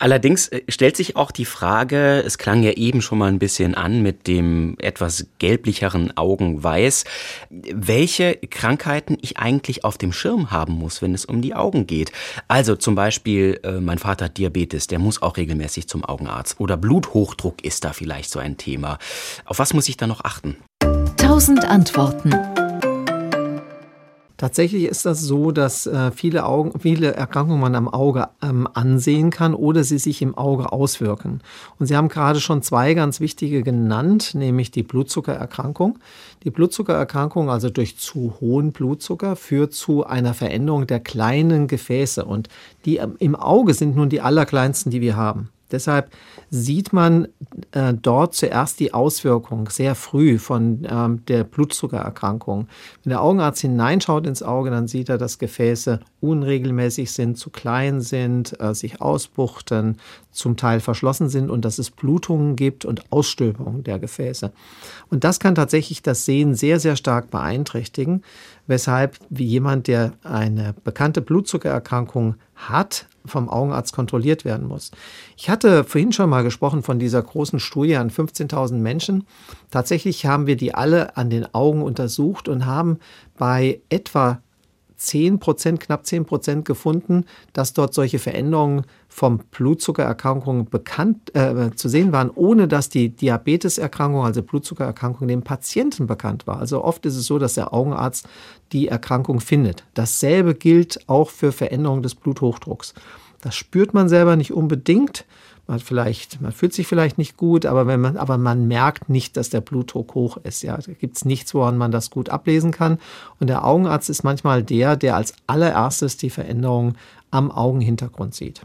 Allerdings äh, stellt sich auch die Frage, es klang ja eben schon mal ein bisschen an mit dem etwas gelblicheren Augenweiß, welche Krankheiten ich eigentlich auf dem Schirm haben muss, wenn es um die Augen geht. Also zum Beispiel, äh, mein Vater hat Diabetes, der muss auch regelmäßig zum Augenarzt. Oder Bluthochdruck ist da vielleicht so ein Thema. Auf was muss ich da noch achten? Tausend Antworten. Tatsächlich ist das so, dass äh, viele, Augen, viele Erkrankungen man am Auge ähm, ansehen kann oder sie sich im Auge auswirken. Und Sie haben gerade schon zwei ganz wichtige genannt, nämlich die Blutzuckererkrankung. Die Blutzuckererkrankung, also durch zu hohen Blutzucker, führt zu einer Veränderung der kleinen Gefäße. Und die im Auge sind nun die allerkleinsten, die wir haben. Deshalb sieht man äh, dort zuerst die Auswirkung sehr früh von ähm, der Blutzuckererkrankung. Wenn der Augenarzt hineinschaut ins Auge, dann sieht er, dass Gefäße unregelmäßig sind, zu klein sind, äh, sich ausbuchten, zum Teil verschlossen sind und dass es Blutungen gibt und Ausstülpungen der Gefäße. Und das kann tatsächlich das Sehen sehr, sehr stark beeinträchtigen, weshalb wie jemand, der eine bekannte Blutzuckererkrankung hat, vom Augenarzt kontrolliert werden muss. Ich hatte vorhin schon mal gesprochen von dieser großen Studie an 15.000 Menschen. Tatsächlich haben wir die alle an den Augen untersucht und haben bei etwa 10 Prozent, knapp 10 Prozent gefunden, dass dort solche Veränderungen vom Blutzuckererkrankungen bekannt äh, zu sehen waren, ohne dass die Diabeteserkrankung, also Blutzuckererkrankung, dem Patienten bekannt war. Also oft ist es so, dass der Augenarzt die Erkrankung findet. Dasselbe gilt auch für Veränderungen des Bluthochdrucks. Das spürt man selber nicht unbedingt. Man, vielleicht, man fühlt sich vielleicht nicht gut, aber, wenn man, aber man merkt nicht, dass der Blutdruck hoch ist. Ja, da gibt es nichts, woran man das gut ablesen kann. Und der Augenarzt ist manchmal der, der als allererstes die Veränderung am Augenhintergrund sieht.